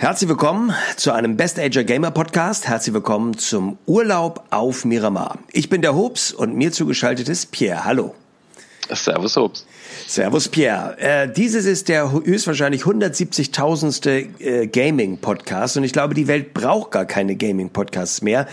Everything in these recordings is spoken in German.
Herzlich willkommen zu einem Best Ager Gamer Podcast. Herzlich willkommen zum Urlaub auf Miramar. Ich bin der Hobbs und mir zugeschaltet ist Pierre. Hallo. Servus Hobbs. Servus Pierre. Äh, dieses ist der höchstwahrscheinlich 170.000. Äh, Gaming-Podcast und ich glaube, die Welt braucht gar keine Gaming-Podcasts mehr.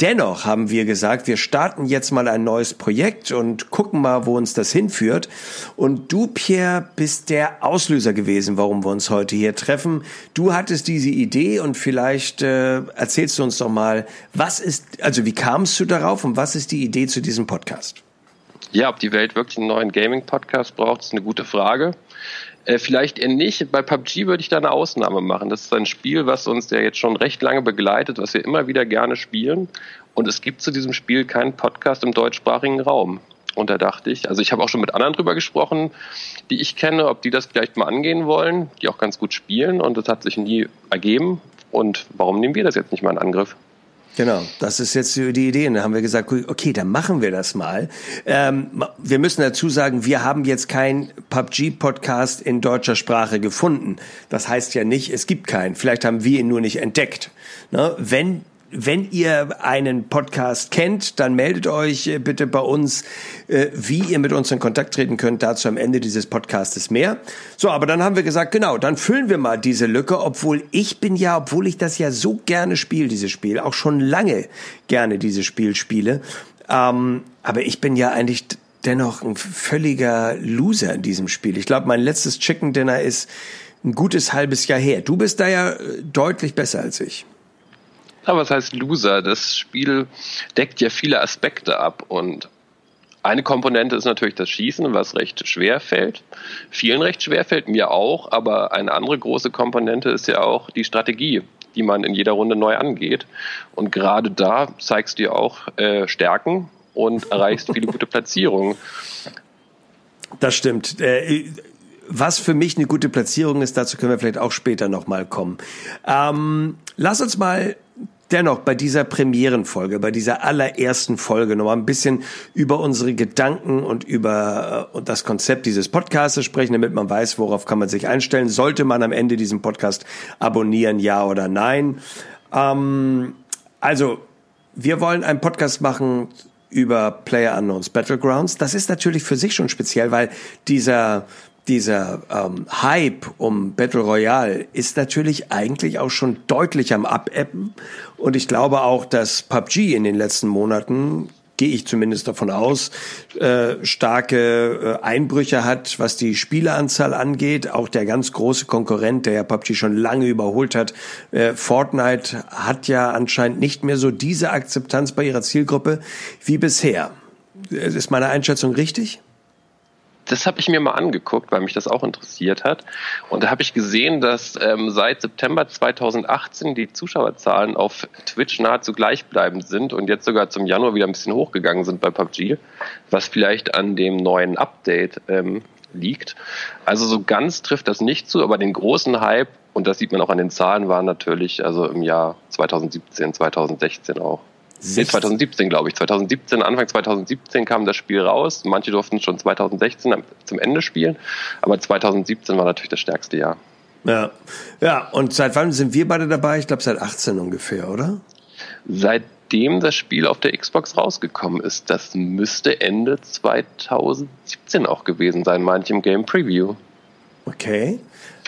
Dennoch haben wir gesagt, wir starten jetzt mal ein neues Projekt und gucken mal, wo uns das hinführt. Und du, Pierre, bist der Auslöser gewesen, warum wir uns heute hier treffen. Du hattest diese Idee und vielleicht äh, erzählst du uns doch mal, was ist, also wie kamst du darauf und was ist die Idee zu diesem Podcast? Ja, ob die Welt wirklich einen neuen Gaming-Podcast braucht, ist eine gute Frage. Äh, vielleicht eher nicht. Bei PUBG würde ich da eine Ausnahme machen. Das ist ein Spiel, was uns ja jetzt schon recht lange begleitet, was wir immer wieder gerne spielen. Und es gibt zu diesem Spiel keinen Podcast im deutschsprachigen Raum. Und da dachte ich, also ich habe auch schon mit anderen drüber gesprochen, die ich kenne, ob die das vielleicht mal angehen wollen, die auch ganz gut spielen. Und das hat sich nie ergeben. Und warum nehmen wir das jetzt nicht mal in Angriff? Genau, das ist jetzt die Idee. Und dann haben wir gesagt, okay, dann machen wir das mal. Ähm, wir müssen dazu sagen, wir haben jetzt kein PUBG-Podcast in deutscher Sprache gefunden. Das heißt ja nicht, es gibt keinen. Vielleicht haben wir ihn nur nicht entdeckt. Ne? Wenn wenn ihr einen Podcast kennt, dann meldet euch äh, bitte bei uns, äh, wie ihr mit uns in Kontakt treten könnt. Dazu am Ende dieses Podcastes mehr. So, aber dann haben wir gesagt, genau, dann füllen wir mal diese Lücke, obwohl ich bin ja, obwohl ich das ja so gerne spiele, dieses Spiel, auch schon lange gerne dieses Spiel spiele. Ähm, aber ich bin ja eigentlich dennoch ein völliger Loser in diesem Spiel. Ich glaube, mein letztes Chicken Dinner ist ein gutes halbes Jahr her. Du bist da ja äh, deutlich besser als ich. Was heißt Loser? Das Spiel deckt ja viele Aspekte ab und eine Komponente ist natürlich das Schießen, was recht schwer fällt. Vielen recht schwer fällt, mir auch, aber eine andere große Komponente ist ja auch die Strategie, die man in jeder Runde neu angeht. Und gerade da zeigst du ja auch äh, Stärken und erreichst viele gute Platzierungen. Das stimmt. Äh, was für mich eine gute Platzierung ist, dazu können wir vielleicht auch später nochmal kommen. Ähm, lass uns mal dennoch bei dieser Premierenfolge, bei dieser allerersten Folge nochmal ein bisschen über unsere Gedanken und über äh, das Konzept dieses Podcasts sprechen, damit man weiß, worauf kann man sich einstellen. Sollte man am Ende diesen Podcast abonnieren, ja oder nein? Ähm, also, wir wollen einen Podcast machen über Player Unknowns Battlegrounds. Das ist natürlich für sich schon speziell, weil dieser dieser ähm, Hype um Battle Royale ist natürlich eigentlich auch schon deutlich am Abebben. Und ich glaube auch, dass PUBG in den letzten Monaten gehe ich zumindest davon aus, äh, starke äh, Einbrüche hat, was die Spieleranzahl angeht. Auch der ganz große Konkurrent, der ja PUBG schon lange überholt hat, äh, Fortnite, hat ja anscheinend nicht mehr so diese Akzeptanz bei ihrer Zielgruppe wie bisher. Ist meine Einschätzung richtig? Das habe ich mir mal angeguckt, weil mich das auch interessiert hat. Und da habe ich gesehen, dass ähm, seit September 2018 die Zuschauerzahlen auf Twitch nahezu gleichbleibend sind und jetzt sogar zum Januar wieder ein bisschen hochgegangen sind bei PUBG, was vielleicht an dem neuen Update ähm, liegt. Also so ganz trifft das nicht zu, aber den großen Hype, und das sieht man auch an den Zahlen, war natürlich also im Jahr 2017, 2016 auch. 2017, glaube ich. 2017, Anfang 2017 kam das Spiel raus. Manche durften schon 2016 zum Ende spielen, aber 2017 war natürlich das stärkste Jahr. Ja, ja. Und seit wann sind wir beide dabei? Ich glaube seit 18 ungefähr, oder? Seitdem das Spiel auf der Xbox rausgekommen ist, das müsste Ende 2017 auch gewesen sein, manche im Game Preview. Okay.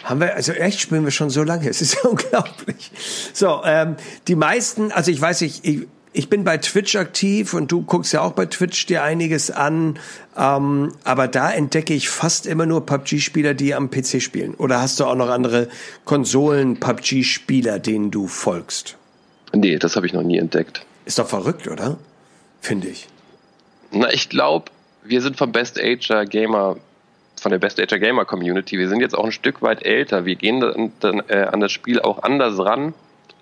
Haben wir, also echt spielen wir schon so lange. Es ist ja unglaublich. So, ähm, die meisten, also ich weiß nicht, ich, ich bin bei Twitch aktiv und du guckst ja auch bei Twitch dir einiges an. Ähm, aber da entdecke ich fast immer nur PUBG-Spieler, die am PC spielen. Oder hast du auch noch andere Konsolen-PUBG-Spieler, denen du folgst? Nee, das habe ich noch nie entdeckt. Ist doch verrückt, oder? Finde ich. Na, ich glaube, wir sind vom Best Ager Gamer, von der Best Ager Gamer Community. Wir sind jetzt auch ein Stück weit älter. Wir gehen dann, dann äh, an das Spiel auch anders ran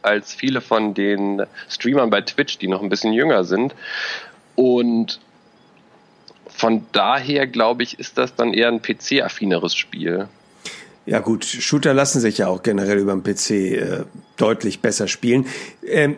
als viele von den Streamern bei Twitch, die noch ein bisschen jünger sind. Und von daher, glaube ich, ist das dann eher ein PC-affineres Spiel. Ja gut, Shooter lassen sich ja auch generell über den PC äh, deutlich besser spielen. Ähm,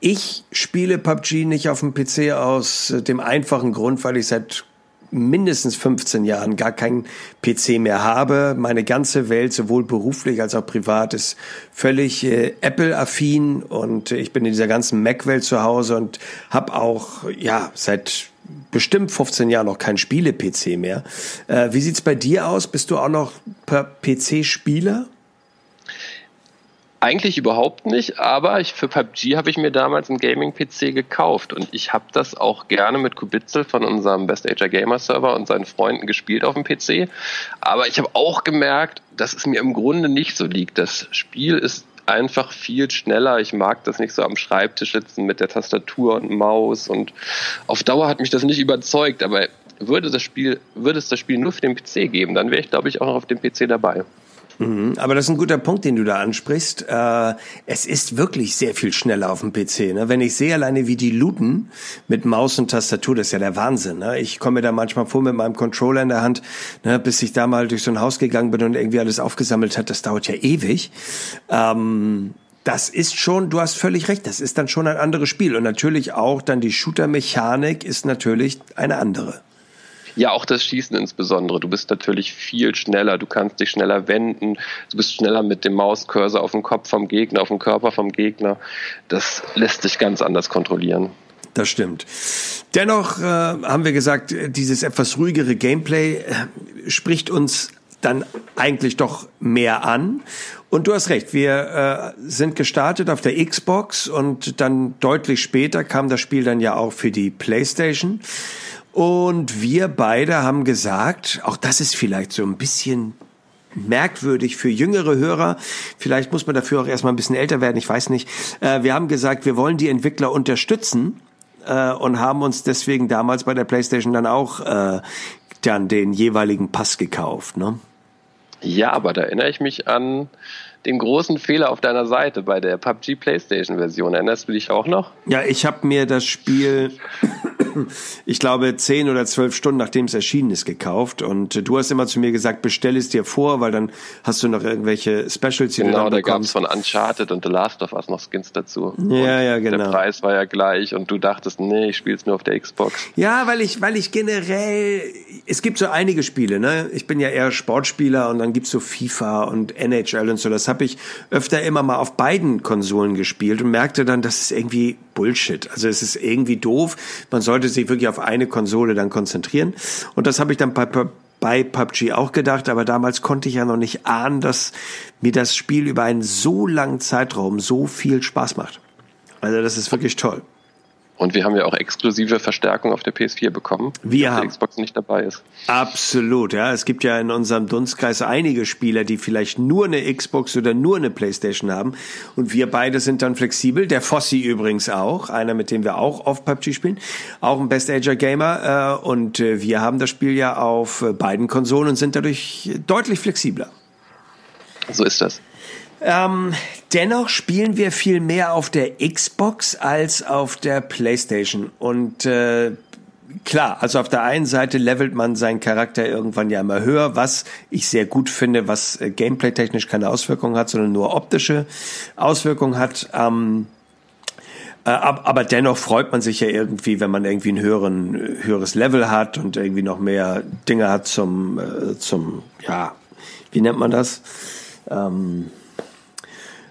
ich spiele PUBG nicht auf dem PC aus äh, dem einfachen Grund, weil ich seit mindestens 15 Jahren gar keinen PC mehr habe. Meine ganze Welt, sowohl beruflich als auch privat, ist völlig äh, Apple-affin und ich bin in dieser ganzen Mac-Welt zu Hause und habe auch ja seit bestimmt 15 Jahren noch kein Spiele-PC mehr. Äh, wie sieht's bei dir aus? Bist du auch noch PC-Spieler? Eigentlich überhaupt nicht, aber ich, für PUBG habe ich mir damals einen Gaming-PC gekauft und ich habe das auch gerne mit Kubitzel von unserem Best Ager Gamer Server und seinen Freunden gespielt auf dem PC. Aber ich habe auch gemerkt, dass es mir im Grunde nicht so liegt. Das Spiel ist einfach viel schneller. Ich mag das nicht so am Schreibtisch sitzen mit der Tastatur und Maus und auf Dauer hat mich das nicht überzeugt, aber würde das Spiel, würde es das Spiel nur für den PC geben, dann wäre ich, glaube ich, auch noch auf dem PC dabei. Mhm, aber das ist ein guter Punkt, den du da ansprichst. Äh, es ist wirklich sehr viel schneller auf dem PC. Ne? Wenn ich sehe alleine, wie die looten mit Maus und Tastatur, das ist ja der Wahnsinn. Ne? Ich komme mir da manchmal vor mit meinem Controller in der Hand, ne, bis ich da mal durch so ein Haus gegangen bin und irgendwie alles aufgesammelt hat. Das dauert ja ewig. Ähm, das ist schon, du hast völlig recht, das ist dann schon ein anderes Spiel. Und natürlich auch dann die Shooter-Mechanik ist natürlich eine andere. Ja, auch das Schießen insbesondere. Du bist natürlich viel schneller, du kannst dich schneller wenden, du bist schneller mit dem Mauscursor auf dem Kopf vom Gegner, auf dem Körper vom Gegner. Das lässt sich ganz anders kontrollieren. Das stimmt. Dennoch äh, haben wir gesagt, dieses etwas ruhigere Gameplay äh, spricht uns dann eigentlich doch mehr an. Und du hast recht, wir äh, sind gestartet auf der Xbox und dann deutlich später kam das Spiel dann ja auch für die PlayStation. Und wir beide haben gesagt, auch das ist vielleicht so ein bisschen merkwürdig für jüngere Hörer. Vielleicht muss man dafür auch erstmal ein bisschen älter werden, ich weiß nicht. Äh, wir haben gesagt, wir wollen die Entwickler unterstützen äh, und haben uns deswegen damals bei der PlayStation dann auch äh, dann den jeweiligen Pass gekauft. Ne? Ja, aber da erinnere ich mich an den großen Fehler auf deiner Seite bei der PUBG PlayStation Version. Erinnerst du dich auch noch? Ja, ich habe mir das Spiel ich glaube, zehn oder zwölf Stunden nachdem es erschienen ist, gekauft. Und du hast immer zu mir gesagt, bestell es dir vor, weil dann hast du noch irgendwelche Specials, die Genau, da gab es von Uncharted und The Last of Us noch Skins dazu. Ja, und ja, genau. Der Preis war ja gleich und du dachtest, nee, ich spiele es nur auf der Xbox. Ja, weil ich, weil ich generell, es gibt so einige Spiele, ne? Ich bin ja eher Sportspieler und dann gibt's so FIFA und NHL und so. Das habe ich öfter immer mal auf beiden Konsolen gespielt und merkte dann, das ist irgendwie Bullshit. Also es ist irgendwie doof. Man sollte sich wirklich auf eine Konsole dann konzentrieren. Und das habe ich dann bei, bei PUBG auch gedacht, aber damals konnte ich ja noch nicht ahnen, dass mir das Spiel über einen so langen Zeitraum so viel Spaß macht. Also das ist wirklich toll. Und wir haben ja auch exklusive Verstärkung auf der PS4 bekommen, wir haben. die Xbox nicht dabei ist. Absolut, ja. Es gibt ja in unserem Dunstkreis einige Spieler, die vielleicht nur eine Xbox oder nur eine Playstation haben. Und wir beide sind dann flexibel. Der Fossi übrigens auch, einer, mit dem wir auch auf PUBG spielen. Auch ein Best Ager Gamer. Äh, und äh, wir haben das Spiel ja auf äh, beiden Konsolen und sind dadurch deutlich flexibler. So ist das. Ähm, dennoch spielen wir viel mehr auf der Xbox als auf der PlayStation. Und äh, klar, also auf der einen Seite levelt man seinen Charakter irgendwann ja immer höher, was ich sehr gut finde, was äh, gameplay-technisch keine Auswirkungen hat, sondern nur optische Auswirkungen hat. Ähm, äh, aber dennoch freut man sich ja irgendwie, wenn man irgendwie ein höheren, höheres Level hat und irgendwie noch mehr Dinge hat zum, äh, zum, ja, wie nennt man das? Ähm,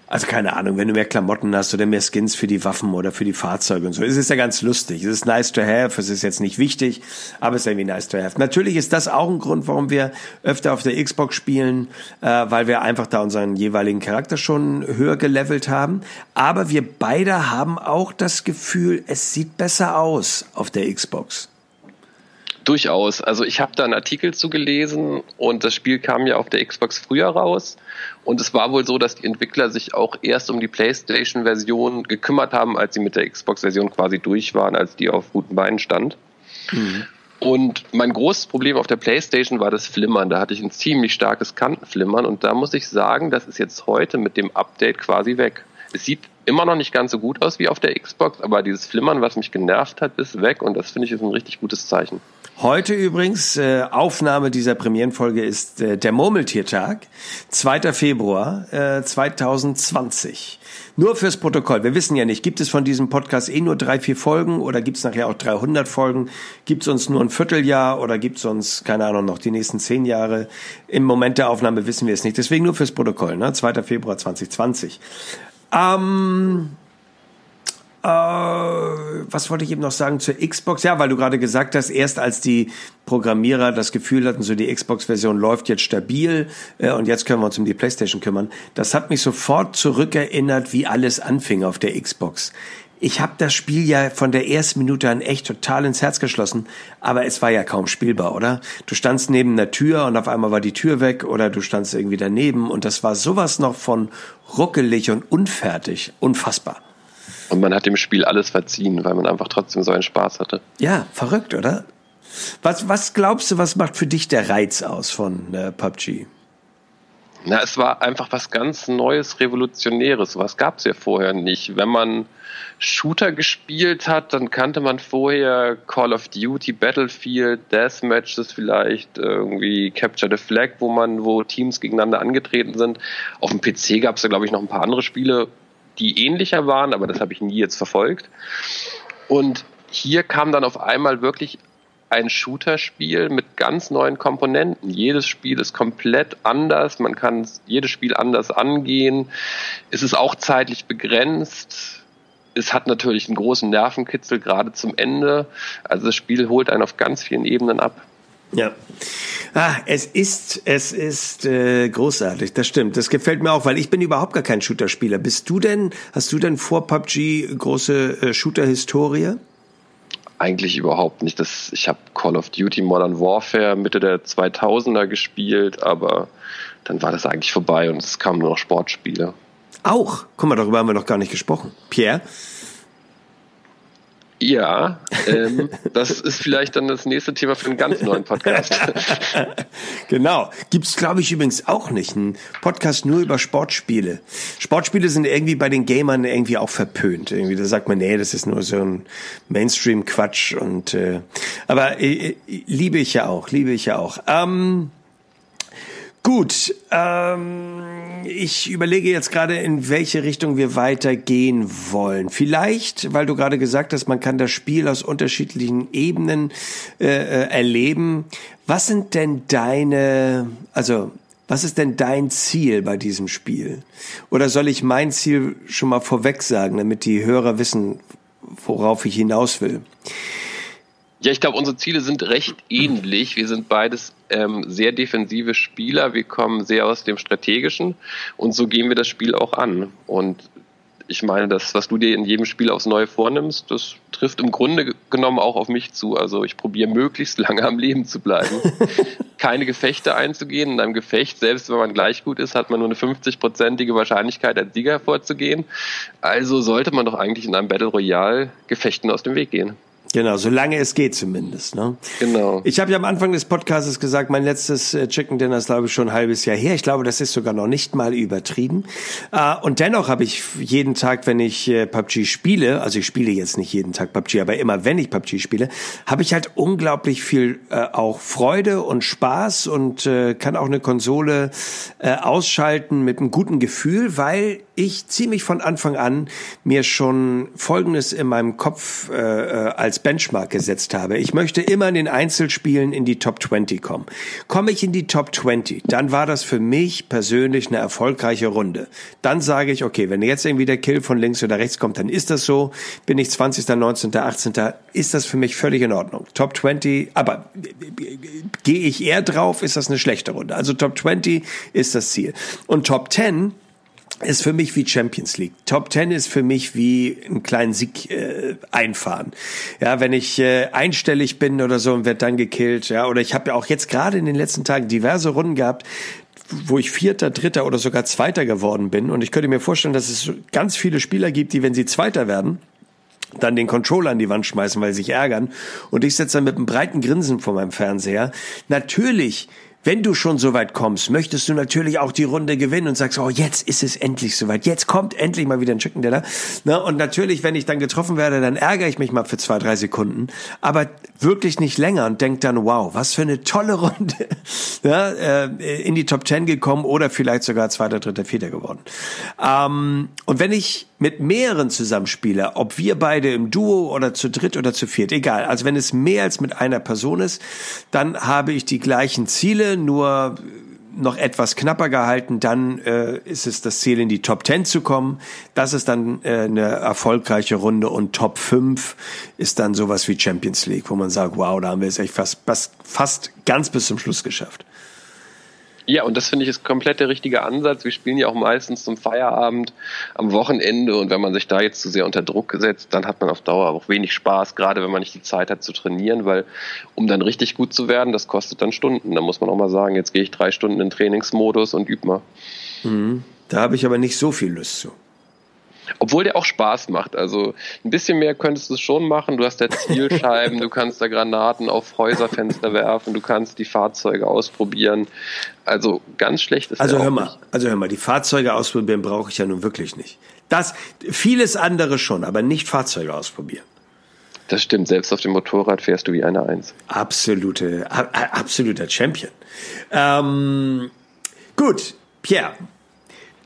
also keine Ahnung, wenn du mehr Klamotten hast oder mehr Skins für die Waffen oder für die Fahrzeuge und so, es ist ja ganz lustig. Es ist nice to have, es ist jetzt nicht wichtig, aber es ist irgendwie nice to have. Natürlich ist das auch ein Grund, warum wir öfter auf der Xbox spielen, äh, weil wir einfach da unseren jeweiligen Charakter schon höher gelevelt haben. Aber wir beide haben auch das Gefühl, es sieht besser aus auf der Xbox. Durchaus. Also ich habe da einen Artikel zugelesen und das Spiel kam ja auf der Xbox früher raus. Und es war wohl so, dass die Entwickler sich auch erst um die PlayStation-Version gekümmert haben, als sie mit der Xbox-Version quasi durch waren, als die auf guten Beinen stand. Mhm. Und mein großes Problem auf der PlayStation war das Flimmern. Da hatte ich ein ziemlich starkes Kantenflimmern und da muss ich sagen, das ist jetzt heute mit dem Update quasi weg. Es sieht immer noch nicht ganz so gut aus wie auf der Xbox, aber dieses Flimmern, was mich genervt hat, ist weg und das finde ich ist ein richtig gutes Zeichen. Heute übrigens, äh, Aufnahme dieser Premierenfolge ist äh, der Murmeltiertag, 2. Februar äh, 2020. Nur fürs Protokoll. Wir wissen ja nicht, gibt es von diesem Podcast eh nur drei, vier Folgen oder gibt es nachher auch 300 Folgen? Gibt es uns nur ein Vierteljahr oder gibt es uns, keine Ahnung, noch die nächsten zehn Jahre? Im Moment der Aufnahme wissen wir es nicht. Deswegen nur fürs Protokoll, ne? 2. Februar 2020. Ähm, äh, was wollte ich eben noch sagen zur Xbox? Ja, weil du gerade gesagt hast, erst als die Programmierer das Gefühl hatten, so die Xbox-Version läuft jetzt stabil äh, und jetzt können wir uns um die PlayStation kümmern. Das hat mich sofort zurückerinnert, wie alles anfing auf der Xbox. Ich habe das Spiel ja von der ersten Minute an echt total ins Herz geschlossen, aber es war ja kaum spielbar, oder? Du standst neben der Tür und auf einmal war die Tür weg oder du standst irgendwie daneben und das war sowas noch von ruckelig und unfertig, unfassbar. Und man hat dem Spiel alles verziehen, weil man einfach trotzdem so einen Spaß hatte. Ja, verrückt, oder? Was, was glaubst du, was macht für dich der Reiz aus von äh, PUBG? Na, es war einfach was ganz Neues, Revolutionäres. Was gab es ja vorher nicht. Wenn man Shooter gespielt hat, dann kannte man vorher Call of Duty, Battlefield, Deathmatches vielleicht, irgendwie Capture the Flag, wo man, wo Teams gegeneinander angetreten sind. Auf dem PC gab es da, glaube ich, noch ein paar andere Spiele, die ähnlicher waren, aber das habe ich nie jetzt verfolgt. Und hier kam dann auf einmal wirklich ein Shooter-Spiel mit ganz neuen Komponenten. Jedes Spiel ist komplett anders, man kann jedes Spiel anders angehen. Es ist auch zeitlich begrenzt. Es hat natürlich einen großen Nervenkitzel, gerade zum Ende. Also das Spiel holt einen auf ganz vielen Ebenen ab. Ja. Ah, es ist, es ist äh, großartig, das stimmt. Das gefällt mir auch, weil ich bin überhaupt gar kein Shooter-Spieler. Bist du denn, hast du denn vor PUBG große äh, Shooter-Historie? Eigentlich überhaupt nicht. Das, ich habe Call of Duty Modern Warfare Mitte der 2000er gespielt, aber dann war das eigentlich vorbei und es kamen nur noch Sportspiele. Auch? Guck mal, darüber haben wir noch gar nicht gesprochen. Pierre? Ja, ähm, das ist vielleicht dann das nächste Thema für einen ganz neuen Podcast. genau. Gibt's glaube ich übrigens auch nicht. Ein Podcast nur über Sportspiele. Sportspiele sind irgendwie bei den Gamern irgendwie auch verpönt. Irgendwie, da sagt man, nee, das ist nur so ein Mainstream-Quatsch. Und äh, aber äh, liebe ich ja auch, liebe ich ja auch. Ähm, Gut, ähm, ich überlege jetzt gerade, in welche Richtung wir weitergehen wollen. Vielleicht, weil du gerade gesagt hast, man kann das Spiel aus unterschiedlichen Ebenen äh, äh, erleben. Was sind denn deine, also was ist denn dein Ziel bei diesem Spiel? Oder soll ich mein Ziel schon mal vorweg sagen, damit die Hörer wissen, worauf ich hinaus will? Ja, ich glaube, unsere Ziele sind recht ähnlich. Wir sind beides ähm, sehr defensive Spieler. Wir kommen sehr aus dem Strategischen und so gehen wir das Spiel auch an. Und ich meine, das, was du dir in jedem Spiel aufs Neue vornimmst, das trifft im Grunde genommen auch auf mich zu. Also ich probiere möglichst lange am Leben zu bleiben, keine Gefechte einzugehen. In einem Gefecht, selbst wenn man gleich gut ist, hat man nur eine 50-prozentige Wahrscheinlichkeit, als Sieger hervorzugehen. Also sollte man doch eigentlich in einem Battle Royale Gefechten aus dem Weg gehen. Genau, solange es geht zumindest. Ne? Genau. Ich habe ja am Anfang des Podcasts gesagt, mein letztes äh, Chicken Dinner ist, glaube ich, schon ein halbes Jahr her. Ich glaube, das ist sogar noch nicht mal übertrieben. Äh, und dennoch habe ich jeden Tag, wenn ich äh, PUBG spiele, also ich spiele jetzt nicht jeden Tag PUBG, aber immer wenn ich PUBG spiele, habe ich halt unglaublich viel auch Freude und Spaß und kann auch eine Konsole ausschalten mit einem guten Gefühl, weil ich ziemlich von Anfang an mir schon Folgendes in meinem Kopf äh, als Benchmark gesetzt habe. Ich möchte immer in den Einzelspielen in die Top 20 kommen. Komme ich in die Top 20, dann war das für mich persönlich eine erfolgreiche Runde. Dann sage ich, okay, wenn jetzt irgendwie der Kill von links oder rechts kommt, dann ist das so. Bin ich 20., 19., 18., ist das für mich völlig in Ordnung. Top 20, aber gehe ich eher drauf, ist das eine schlechte Runde. Also Top 20 ist das Ziel. Und Top 10 ist für mich wie Champions League. Top Ten ist für mich wie einen kleinen Sieg äh, einfahren. Ja, wenn ich äh, einstellig bin oder so und werde dann gekillt, ja, oder ich habe ja auch jetzt gerade in den letzten Tagen diverse Runden gehabt, wo ich Vierter, Dritter oder sogar Zweiter geworden bin. Und ich könnte mir vorstellen, dass es ganz viele Spieler gibt, die, wenn sie Zweiter werden, dann den Controller an die Wand schmeißen, weil sie sich ärgern. Und ich sitze dann mit einem breiten Grinsen vor meinem Fernseher. Natürlich wenn du schon so weit kommst, möchtest du natürlich auch die Runde gewinnen und sagst, oh, jetzt ist es endlich soweit. Jetzt kommt endlich mal wieder ein Chicken Dinner. Ne? Und natürlich, wenn ich dann getroffen werde, dann ärgere ich mich mal für zwei, drei Sekunden. Aber wirklich nicht länger und denk dann, wow, was für eine tolle Runde. ja, äh, in die Top Ten gekommen oder vielleicht sogar zweiter, dritter, vierter geworden. Ähm, und wenn ich mit mehreren zusammenspiele, ob wir beide im Duo oder zu dritt oder zu viert, egal. Also wenn es mehr als mit einer Person ist, dann habe ich die gleichen Ziele, nur noch etwas knapper gehalten, dann äh, ist es das Ziel, in die Top 10 zu kommen. Das ist dann äh, eine erfolgreiche Runde und Top 5 ist dann sowas wie Champions League, wo man sagt, wow, da haben wir es echt fast, fast, fast ganz bis zum Schluss geschafft. Ja, und das finde ich ist komplett der richtige Ansatz. Wir spielen ja auch meistens zum Feierabend am Wochenende und wenn man sich da jetzt zu sehr unter Druck setzt, dann hat man auf Dauer auch wenig Spaß, gerade wenn man nicht die Zeit hat zu trainieren, weil um dann richtig gut zu werden, das kostet dann Stunden. Da muss man auch mal sagen, jetzt gehe ich drei Stunden in Trainingsmodus und übe mal. Mhm. Da habe ich aber nicht so viel Lust zu. Obwohl der auch Spaß macht. Also ein bisschen mehr könntest du es schon machen. Du hast da Zielscheiben, du kannst da Granaten auf Häuserfenster werfen, du kannst die Fahrzeuge ausprobieren. Also ganz schlecht ist Also hör mal, nicht. also hör mal, die Fahrzeuge ausprobieren brauche ich ja nun wirklich nicht. Das vieles andere schon, aber nicht Fahrzeuge ausprobieren. Das stimmt, selbst auf dem Motorrad fährst du wie eine Eins. Absolute, absoluter Champion. Ähm, gut, Pierre,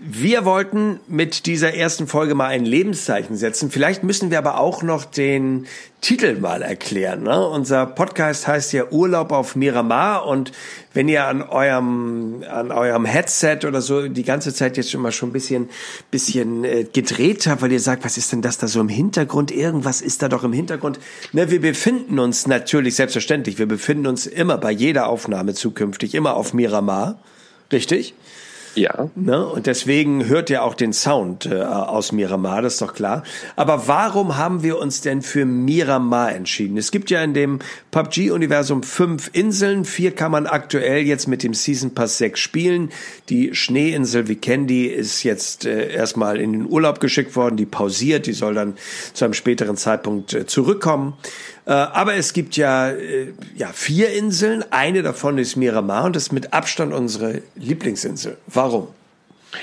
wir wollten mit dieser ersten Folge mal ein Lebenszeichen setzen. Vielleicht müssen wir aber auch noch den Titel mal erklären. Ne? Unser Podcast heißt ja Urlaub auf Miramar und wenn ihr an eurem an eurem Headset oder so die ganze Zeit jetzt mal schon ein bisschen bisschen äh, gedreht habt, weil ihr sagt, was ist denn das da so im Hintergrund? Irgendwas ist da doch im Hintergrund. Ne, wir befinden uns natürlich selbstverständlich. Wir befinden uns immer bei jeder Aufnahme zukünftig immer auf Miramar, richtig? Ja. Ne? Und deswegen hört ihr auch den Sound äh, aus Miramar, das ist doch klar. Aber warum haben wir uns denn für Miramar entschieden? Es gibt ja in dem PUBG-Universum fünf Inseln. Vier kann man aktuell jetzt mit dem Season Pass 6 spielen. Die Schneeinsel Vikendi ist jetzt äh, erstmal in den Urlaub geschickt worden, die pausiert, die soll dann zu einem späteren Zeitpunkt äh, zurückkommen. Äh, aber es gibt ja, äh, ja vier Inseln. Eine davon ist Miramar und das ist mit Abstand unsere Lieblingsinsel. Warum?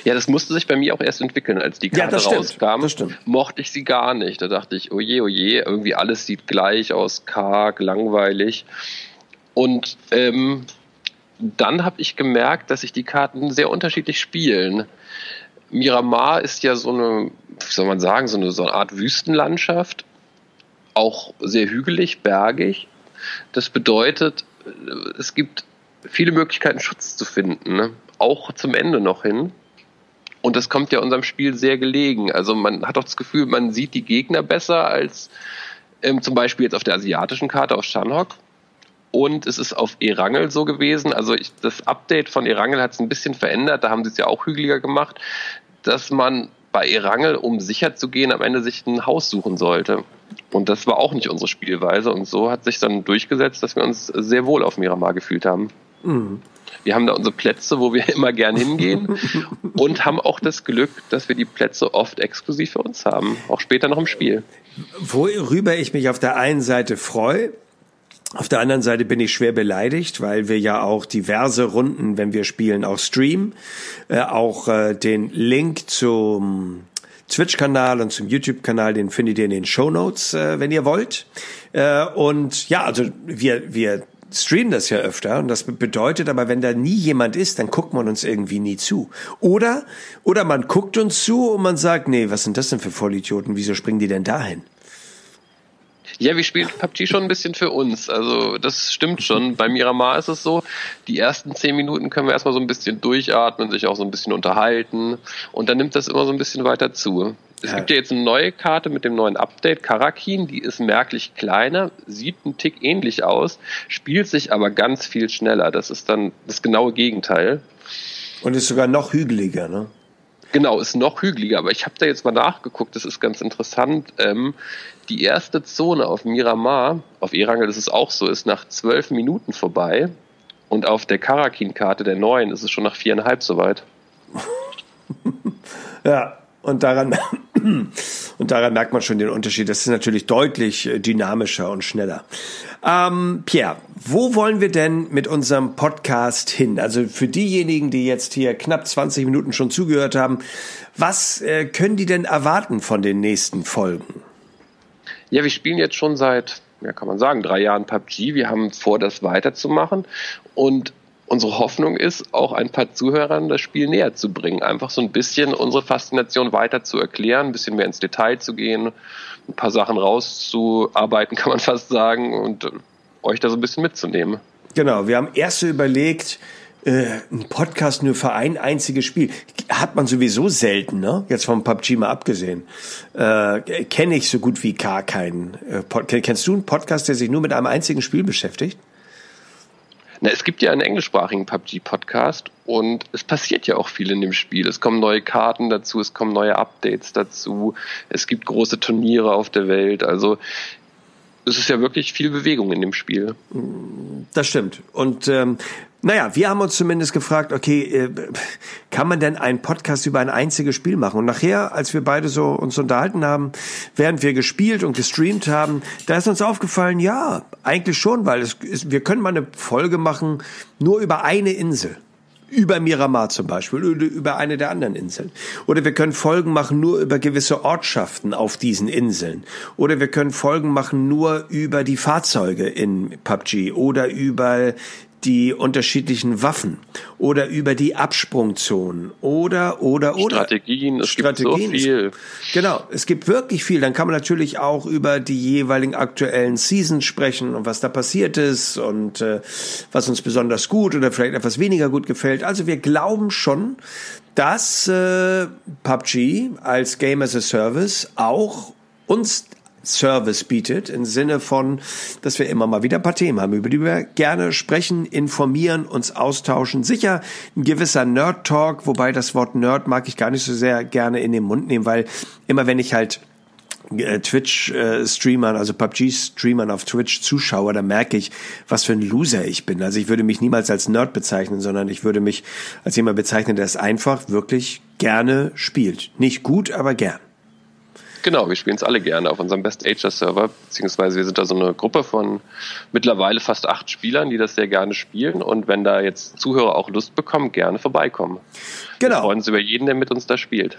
Ja, das musste sich bei mir auch erst entwickeln, als die Karte ja, rauskam. Das stimmt. Mochte ich sie gar nicht. Da dachte ich, oje, oje, irgendwie alles sieht gleich aus, karg, langweilig. Und ähm, dann habe ich gemerkt, dass sich die Karten sehr unterschiedlich spielen. Miramar ist ja so eine, wie soll man sagen, so eine, so eine Art Wüstenlandschaft auch sehr hügelig, bergig. Das bedeutet, es gibt viele Möglichkeiten, Schutz zu finden, ne? auch zum Ende noch hin. Und das kommt ja unserem Spiel sehr gelegen. Also man hat auch das Gefühl, man sieht die Gegner besser als ähm, zum Beispiel jetzt auf der asiatischen Karte auf Shanhok. Und es ist auf Erangel so gewesen. Also ich, das Update von Erangel hat es ein bisschen verändert. Da haben sie es ja auch hügeliger gemacht, dass man bei Erangel, um sicher zu gehen, am Ende sich ein Haus suchen sollte. Und das war auch nicht unsere Spielweise. Und so hat sich dann durchgesetzt, dass wir uns sehr wohl auf Miramar gefühlt haben. Mhm. Wir haben da unsere Plätze, wo wir immer gern hingehen und haben auch das Glück, dass wir die Plätze oft exklusiv für uns haben, auch später noch im Spiel. Worüber ich mich auf der einen Seite freue, auf der anderen Seite bin ich schwer beleidigt, weil wir ja auch diverse Runden, wenn wir spielen, auch streamen, äh, auch äh, den Link zum Twitch-Kanal und zum YouTube-Kanal, den findet ihr in den Show Notes, äh, wenn ihr wollt. Äh, und ja, also wir, wir streamen das ja öfter und das bedeutet aber, wenn da nie jemand ist, dann guckt man uns irgendwie nie zu. Oder, oder man guckt uns zu und man sagt, nee, was sind das denn für Vollidioten? Wieso springen die denn dahin? Ja, wir spielen PUBG schon ein bisschen für uns. Also das stimmt schon. Bei Miramar ist es so, die ersten zehn Minuten können wir erstmal so ein bisschen durchatmen, sich auch so ein bisschen unterhalten und dann nimmt das immer so ein bisschen weiter zu. Es ja. gibt ja jetzt eine neue Karte mit dem neuen Update, Karakin, die ist merklich kleiner, sieht einen Tick ähnlich aus, spielt sich aber ganz viel schneller. Das ist dann das genaue Gegenteil. Und ist sogar noch hügeliger, ne? Genau, ist noch hügeliger, aber ich habe da jetzt mal nachgeguckt, das ist ganz interessant. Ähm, die erste Zone auf Miramar, auf Erangel ist es auch so, ist nach zwölf Minuten vorbei und auf der Karakin-Karte der neuen ist es schon nach viereinhalb soweit. ja, und daran Und daran merkt man schon den Unterschied. Das ist natürlich deutlich äh, dynamischer und schneller. Ähm, Pierre, wo wollen wir denn mit unserem Podcast hin? Also für diejenigen, die jetzt hier knapp 20 Minuten schon zugehört haben, was äh, können die denn erwarten von den nächsten Folgen? Ja, wir spielen jetzt schon seit, ja, kann man sagen, drei Jahren PUBG. Wir haben vor, das weiterzumachen. Und unsere Hoffnung ist, auch ein paar Zuhörern das Spiel näher zu bringen. Einfach so ein bisschen unsere Faszination weiter zu erklären, ein bisschen mehr ins Detail zu gehen, ein paar Sachen rauszuarbeiten, kann man fast sagen, und äh, euch da so ein bisschen mitzunehmen. Genau, wir haben erst so überlegt, äh, ein Podcast nur für ein einziges Spiel. Hat man sowieso selten, ne? Jetzt vom PUBG mal abgesehen. Äh, Kenne ich so gut wie gar keinen. Äh, kennst du einen Podcast, der sich nur mit einem einzigen Spiel beschäftigt? Na, es gibt ja einen englischsprachigen PUBG-Podcast und es passiert ja auch viel in dem Spiel. Es kommen neue Karten dazu, es kommen neue Updates dazu, es gibt große Turniere auf der Welt. Also es ist ja wirklich viel Bewegung in dem Spiel. Das stimmt. Und ähm, naja, wir haben uns zumindest gefragt, okay, äh, kann man denn einen Podcast über ein einziges Spiel machen? Und nachher, als wir beide so uns unterhalten haben, während wir gespielt und gestreamt haben, da ist uns aufgefallen, ja, eigentlich schon, weil es, wir können mal eine Folge machen nur über eine Insel über Miramar zum Beispiel oder über eine der anderen Inseln. Oder wir können Folgen machen nur über gewisse Ortschaften auf diesen Inseln. Oder wir können Folgen machen nur über die Fahrzeuge in PUBG oder über die unterschiedlichen Waffen oder über die Absprungzonen oder oder oder Strategien, es Strategien. gibt so viel. Genau, es gibt wirklich viel. Dann kann man natürlich auch über die jeweiligen aktuellen Seasons sprechen und was da passiert ist und äh, was uns besonders gut oder vielleicht etwas weniger gut gefällt. Also wir glauben schon, dass äh, PUBG als Game as a Service auch uns Service bietet, im Sinne von, dass wir immer mal wieder ein paar Themen haben, über die wir gerne sprechen, informieren, uns austauschen. Sicher ein gewisser Nerd-Talk, wobei das Wort Nerd mag ich gar nicht so sehr gerne in den Mund nehmen, weil immer wenn ich halt äh, Twitch-Streamern, also PUBG-Streamern auf Twitch zuschaue, da merke ich, was für ein Loser ich bin. Also ich würde mich niemals als Nerd bezeichnen, sondern ich würde mich als jemand bezeichnen, der es einfach wirklich gerne spielt. Nicht gut, aber gern. Genau, wir spielen es alle gerne auf unserem Best Ager Server, beziehungsweise wir sind da so eine Gruppe von mittlerweile fast acht Spielern, die das sehr gerne spielen. Und wenn da jetzt Zuhörer auch Lust bekommen, gerne vorbeikommen. Genau. Wir freuen uns über jeden, der mit uns da spielt.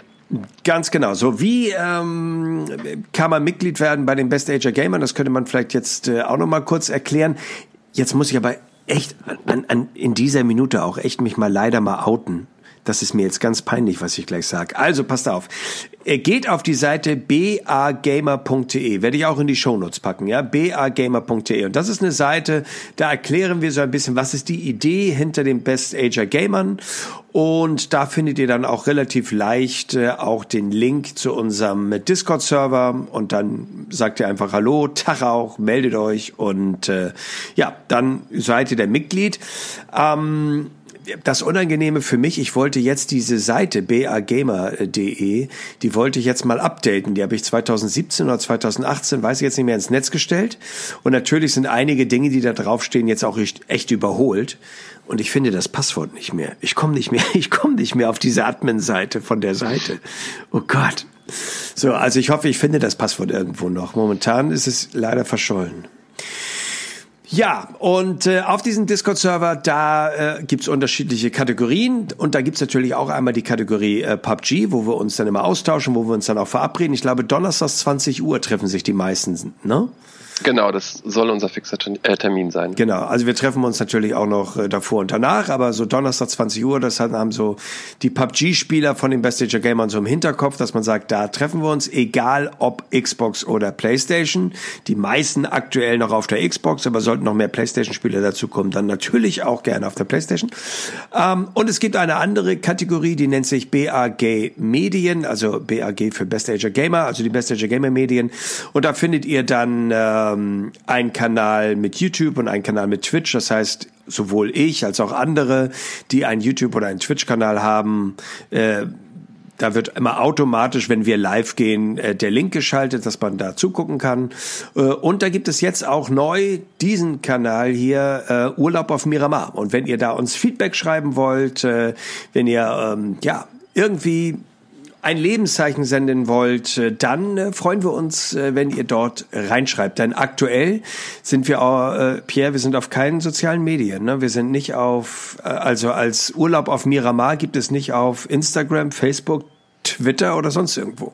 Ganz genau. So wie ähm, kann man Mitglied werden bei den Best Ager Gamern? Das könnte man vielleicht jetzt äh, auch noch mal kurz erklären. Jetzt muss ich aber echt an, an, in dieser Minute auch echt mich mal leider mal outen. Das ist mir jetzt ganz peinlich, was ich gleich sage. Also passt auf. Geht auf die Seite bagamer.de. Werde ich auch in die Shownotes packen, ja? bagamer.de. Und das ist eine Seite, da erklären wir so ein bisschen, was ist die Idee hinter den Best Ager Gamern. Und da findet ihr dann auch relativ leicht äh, auch den Link zu unserem Discord-Server. Und dann sagt ihr einfach Hallo, Tag auch, meldet euch und äh, ja, dann seid ihr der Mitglied. Ähm, das Unangenehme für mich, ich wollte jetzt diese Seite bagamer.de, die wollte ich jetzt mal updaten. Die habe ich 2017 oder 2018, weiß ich jetzt nicht mehr, ins Netz gestellt. Und natürlich sind einige Dinge, die da draufstehen, jetzt auch echt überholt. Und ich finde das Passwort nicht mehr. Ich komme nicht mehr, ich komme nicht mehr auf diese Admin-Seite von der Seite. Oh Gott. So, also ich hoffe, ich finde das Passwort irgendwo noch. Momentan ist es leider verschollen. Ja, und äh, auf diesem Discord-Server, da äh, gibt's unterschiedliche Kategorien und da gibt's natürlich auch einmal die Kategorie äh, PUBG, wo wir uns dann immer austauschen, wo wir uns dann auch verabreden. Ich glaube, donnerstags 20 Uhr treffen sich die meisten, ne? Genau, das soll unser fixer äh, Termin sein. Genau, also wir treffen uns natürlich auch noch äh, davor und danach, aber so Donnerstag 20 Uhr, das haben so die PUBG-Spieler von den Best Ager Gamern so im Hinterkopf, dass man sagt, da treffen wir uns, egal ob Xbox oder Playstation. Die meisten aktuell noch auf der Xbox, aber sollten noch mehr Playstation-Spieler dazu kommen, dann natürlich auch gerne auf der Playstation. Ähm, und es gibt eine andere Kategorie, die nennt sich BAG Medien, also BAG für Best Ager Gamer, also die Best Ager Gamer Medien. Und da findet ihr dann äh, ähm, einen Kanal mit YouTube und einen Kanal mit Twitch. Das heißt, sowohl ich als auch andere, die einen YouTube oder einen Twitch-Kanal haben, äh, da wird immer automatisch, wenn wir live gehen, äh, der Link geschaltet, dass man da zugucken kann. Äh, und da gibt es jetzt auch neu diesen Kanal hier, äh, Urlaub auf Miramar. Und wenn ihr da uns Feedback schreiben wollt, wenn ihr ähm, ja irgendwie ein Lebenszeichen senden wollt, äh, dann äh, freuen wir uns, äh, wenn ihr dort reinschreibt. Denn aktuell sind wir, äh, Pierre, wir sind auf keinen sozialen Medien. Ne? Wir sind nicht auf, äh, also als Urlaub auf Miramar gibt es nicht auf Instagram, Facebook, Twitter oder sonst irgendwo.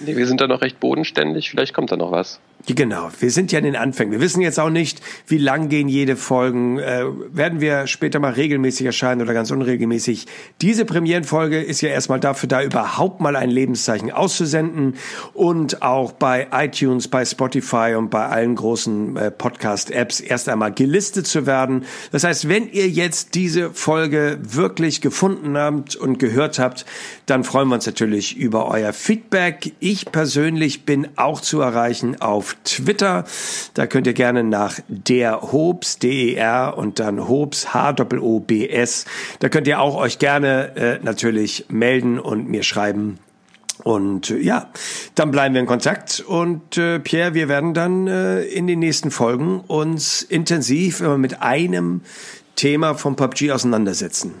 Nee, wir sind da noch recht bodenständig. Vielleicht kommt da noch was. Genau, wir sind ja in den Anfängen. Wir wissen jetzt auch nicht, wie lang gehen jede Folgen. Äh, werden wir später mal regelmäßig erscheinen oder ganz unregelmäßig? Diese Premierenfolge ist ja erstmal dafür da, überhaupt mal ein Lebenszeichen auszusenden und auch bei iTunes, bei Spotify und bei allen großen äh, Podcast-Apps erst einmal gelistet zu werden. Das heißt, wenn ihr jetzt diese Folge wirklich gefunden habt und gehört habt, dann freuen wir uns natürlich über euer Feedback. Ich persönlich bin auch zu erreichen auf Twitter. Da könnt ihr gerne nach der Hobs, D-E-R und dann Hobs, H-O-O-B-S. Da könnt ihr auch euch gerne äh, natürlich melden und mir schreiben. Und äh, ja, dann bleiben wir in Kontakt. Und äh, Pierre, wir werden dann äh, in den nächsten Folgen uns intensiv immer mit einem Thema vom PUBG auseinandersetzen.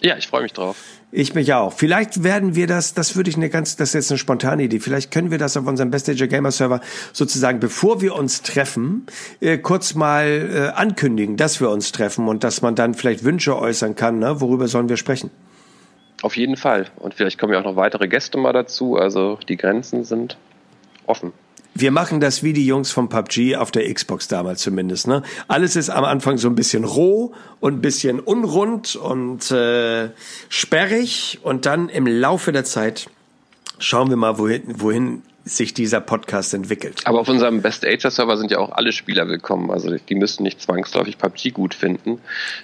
Ja, ich freue mich drauf. Ich mich auch. Vielleicht werden wir das, das würde ich eine ganz, das ist jetzt eine spontane Idee. Vielleicht können wir das auf unserem Best Ager Gamer Server sozusagen, bevor wir uns treffen, äh, kurz mal äh, ankündigen, dass wir uns treffen und dass man dann vielleicht Wünsche äußern kann. Ne? Worüber sollen wir sprechen? Auf jeden Fall. Und vielleicht kommen ja auch noch weitere Gäste mal dazu. Also die Grenzen sind offen. Wir machen das wie die Jungs vom PUBG auf der Xbox damals zumindest. Ne? Alles ist am Anfang so ein bisschen roh und ein bisschen unrund und äh, sperrig und dann im Laufe der Zeit schauen wir mal, wohin, wohin sich dieser Podcast entwickelt. Aber auf unserem Best Ager Server sind ja auch alle Spieler willkommen. Also die müssen nicht zwangsläufig PUBG gut finden.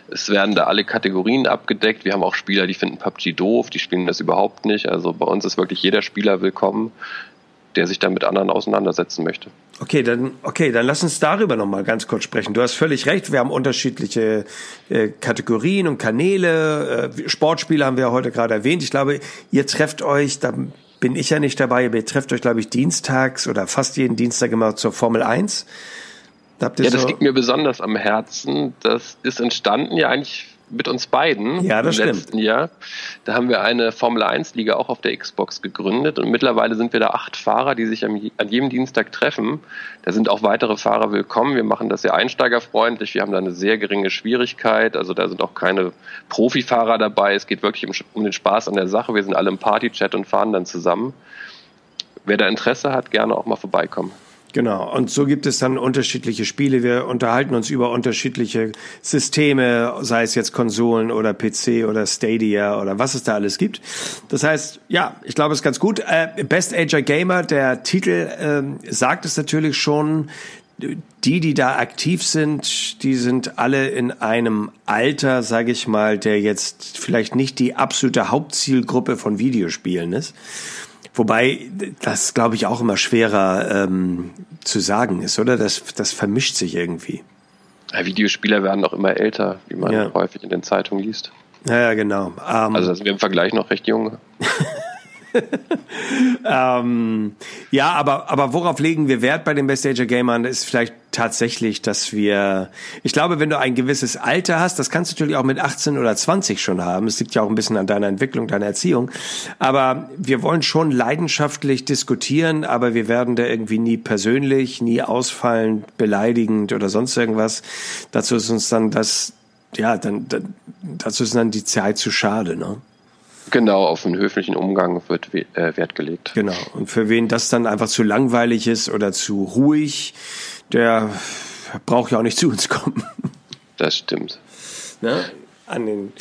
Es werden da alle Kategorien abgedeckt. Wir haben auch Spieler, die finden PUBG doof, die spielen das überhaupt nicht. Also bei uns ist wirklich jeder Spieler willkommen der sich dann mit anderen auseinandersetzen möchte. Okay, dann okay, dann lass uns darüber noch mal ganz kurz sprechen. Du hast völlig recht. Wir haben unterschiedliche äh, Kategorien und Kanäle. Äh, Sportspiele haben wir heute gerade erwähnt. Ich glaube, ihr trefft euch. Da bin ich ja nicht dabei. Ihr trefft euch, glaube ich, dienstags oder fast jeden Dienstag immer zur Formel 1. Da ja, das so liegt mir besonders am Herzen. Das ist entstanden ja eigentlich mit uns beiden ja, das im letzten stimmt. Jahr. Da haben wir eine Formel 1 Liga auch auf der Xbox gegründet und mittlerweile sind wir da acht Fahrer, die sich an jedem Dienstag treffen. Da sind auch weitere Fahrer willkommen. Wir machen das sehr einsteigerfreundlich. Wir haben da eine sehr geringe Schwierigkeit. Also da sind auch keine Profifahrer dabei. Es geht wirklich um den Spaß an der Sache. Wir sind alle im Partychat und fahren dann zusammen. Wer da Interesse hat, gerne auch mal vorbeikommen. Genau. Und so gibt es dann unterschiedliche Spiele. Wir unterhalten uns über unterschiedliche Systeme, sei es jetzt Konsolen oder PC oder Stadia oder was es da alles gibt. Das heißt, ja, ich glaube, es ist ganz gut. Äh, Best Ager Gamer, der Titel ähm, sagt es natürlich schon. Die, die da aktiv sind, die sind alle in einem Alter, sage ich mal, der jetzt vielleicht nicht die absolute Hauptzielgruppe von Videospielen ist. Wobei das, glaube ich, auch immer schwerer ähm, zu sagen ist, oder? Das, das vermischt sich irgendwie. Ja, Videospieler werden auch immer älter, wie man ja. häufig in den Zeitungen liest. Ja, ja genau. Ähm, also sind wir im Vergleich noch recht jung. ähm, ja, aber, aber worauf legen wir Wert bei den Best Ager Gamern? Ist vielleicht tatsächlich, dass wir, ich glaube, wenn du ein gewisses Alter hast, das kannst du natürlich auch mit 18 oder 20 schon haben. Es liegt ja auch ein bisschen an deiner Entwicklung, deiner Erziehung. Aber wir wollen schon leidenschaftlich diskutieren, aber wir werden da irgendwie nie persönlich, nie ausfallend, beleidigend oder sonst irgendwas. Dazu ist uns dann das, ja, dann, dann dazu ist dann die Zeit zu schade, ne? Genau, auf einen höflichen Umgang wird äh, Wert gelegt. Genau. Und für wen das dann einfach zu langweilig ist oder zu ruhig, der braucht ja auch nicht zu uns kommen. Das stimmt. Ne? An den,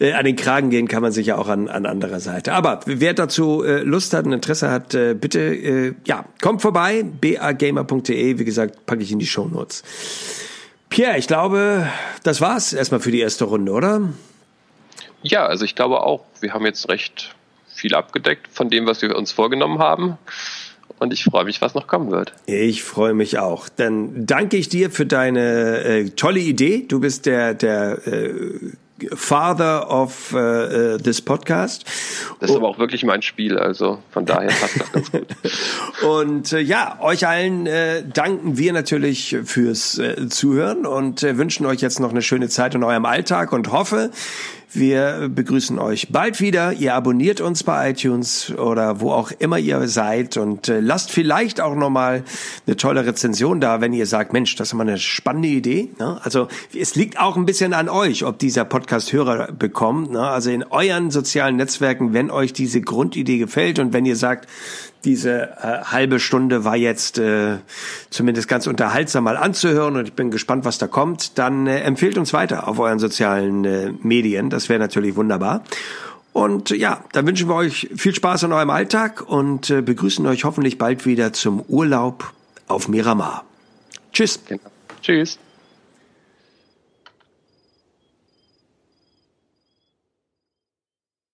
äh, an den Kragen gehen kann man sich ja auch an, an anderer Seite. Aber wer dazu äh, Lust hat und Interesse hat, äh, bitte, äh, ja, kommt vorbei, bagamer.de, wie gesagt, packe ich in die Show Notes. Pierre, ich glaube, das war's erstmal für die erste Runde, oder? Ja, also ich glaube auch, wir haben jetzt recht viel abgedeckt von dem, was wir uns vorgenommen haben. Und ich freue mich, was noch kommen wird. Ich freue mich auch. Dann danke ich dir für deine äh, tolle Idee. Du bist der, der äh, Father of uh, this podcast. Das ist aber auch wirklich mein Spiel, also von daher passt das ganz gut. und äh, ja, euch allen äh, danken wir natürlich fürs äh, Zuhören und äh, wünschen euch jetzt noch eine schöne Zeit in eurem Alltag und hoffe, Wir begrüßen euch bald wieder. Ihr abonniert uns bei iTunes oder wo auch immer ihr seid und äh, lasst vielleicht auch nochmal eine tolle Rezension da, wenn ihr sagt, Mensch, das ist mal eine spannende Idee. Ne? Also es liegt auch ein bisschen an euch, ob dieser Podcast Hörer bekommt. Ne? Also in euren sozialen Netzwerken, wenn euch diese Grundidee gefällt und wenn ihr sagt, diese äh, halbe Stunde war jetzt äh, zumindest ganz unterhaltsam mal anzuhören und ich bin gespannt, was da kommt. Dann äh, empfehlt uns weiter auf euren sozialen äh, Medien. Das wäre natürlich wunderbar. Und ja, dann wünschen wir euch viel Spaß in eurem Alltag und äh, begrüßen euch hoffentlich bald wieder zum Urlaub auf Miramar. Tschüss. Genau. Tschüss.